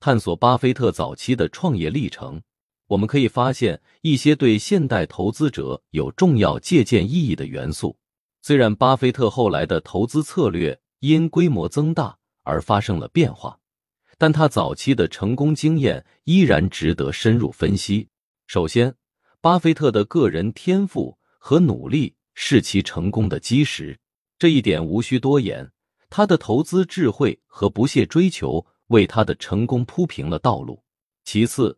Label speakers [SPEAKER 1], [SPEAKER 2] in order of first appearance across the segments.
[SPEAKER 1] 探索巴菲特早期的创业历程，我们可以发现一些对现代投资者有重要借鉴意义的元素。虽然巴菲特后来的投资策略因规模增大而发生了变化，但他早期的成功经验依然值得深入分析。首先，巴菲特的个人天赋和努力是其成功的基石，这一点无需多言。他的投资智慧和不懈追求为他的成功铺平了道路。其次，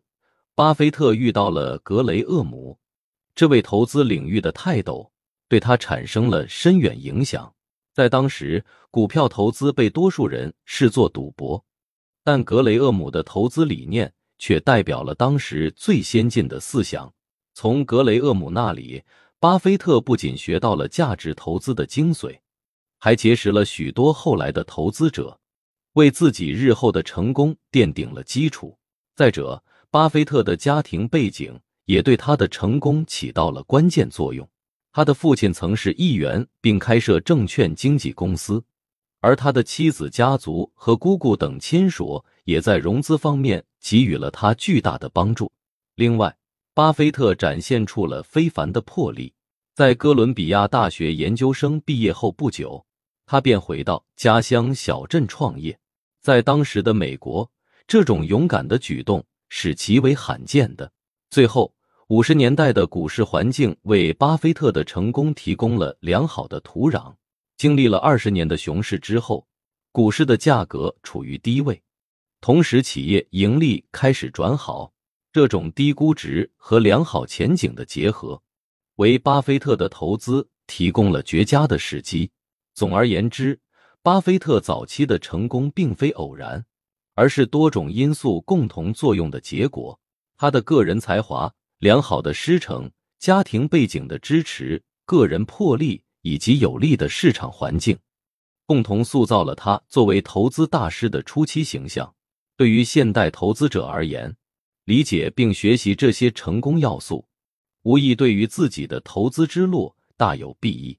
[SPEAKER 1] 巴菲特遇到了格雷厄姆，这位投资领域的泰斗。对他产生了深远影响。在当时，股票投资被多数人视作赌博，但格雷厄姆的投资理念却代表了当时最先进的思想。从格雷厄姆那里，巴菲特不仅学到了价值投资的精髓，还结识了许多后来的投资者，为自己日后的成功奠定了基础。再者，巴菲特的家庭背景也对他的成功起到了关键作用。他的父亲曾是议员，并开设证券经纪公司，而他的妻子、家族和姑姑等亲属也在融资方面给予了他巨大的帮助。另外，巴菲特展现出了非凡的魄力。在哥伦比亚大学研究生毕业后不久，他便回到家乡小镇创业。在当时的美国，这种勇敢的举动是极为罕见的。最后。五十年代的股市环境为巴菲特的成功提供了良好的土壤。经历了二十年的熊市之后，股市的价格处于低位，同时企业盈利开始转好。这种低估值和良好前景的结合，为巴菲特的投资提供了绝佳的时机。总而言之，巴菲特早期的成功并非偶然，而是多种因素共同作用的结果。他的个人才华。良好的师承、家庭背景的支持、个人魄力以及有利的市场环境，共同塑造了他作为投资大师的初期形象。对于现代投资者而言，理解并学习这些成功要素，无疑对于自己的投资之路大有裨益。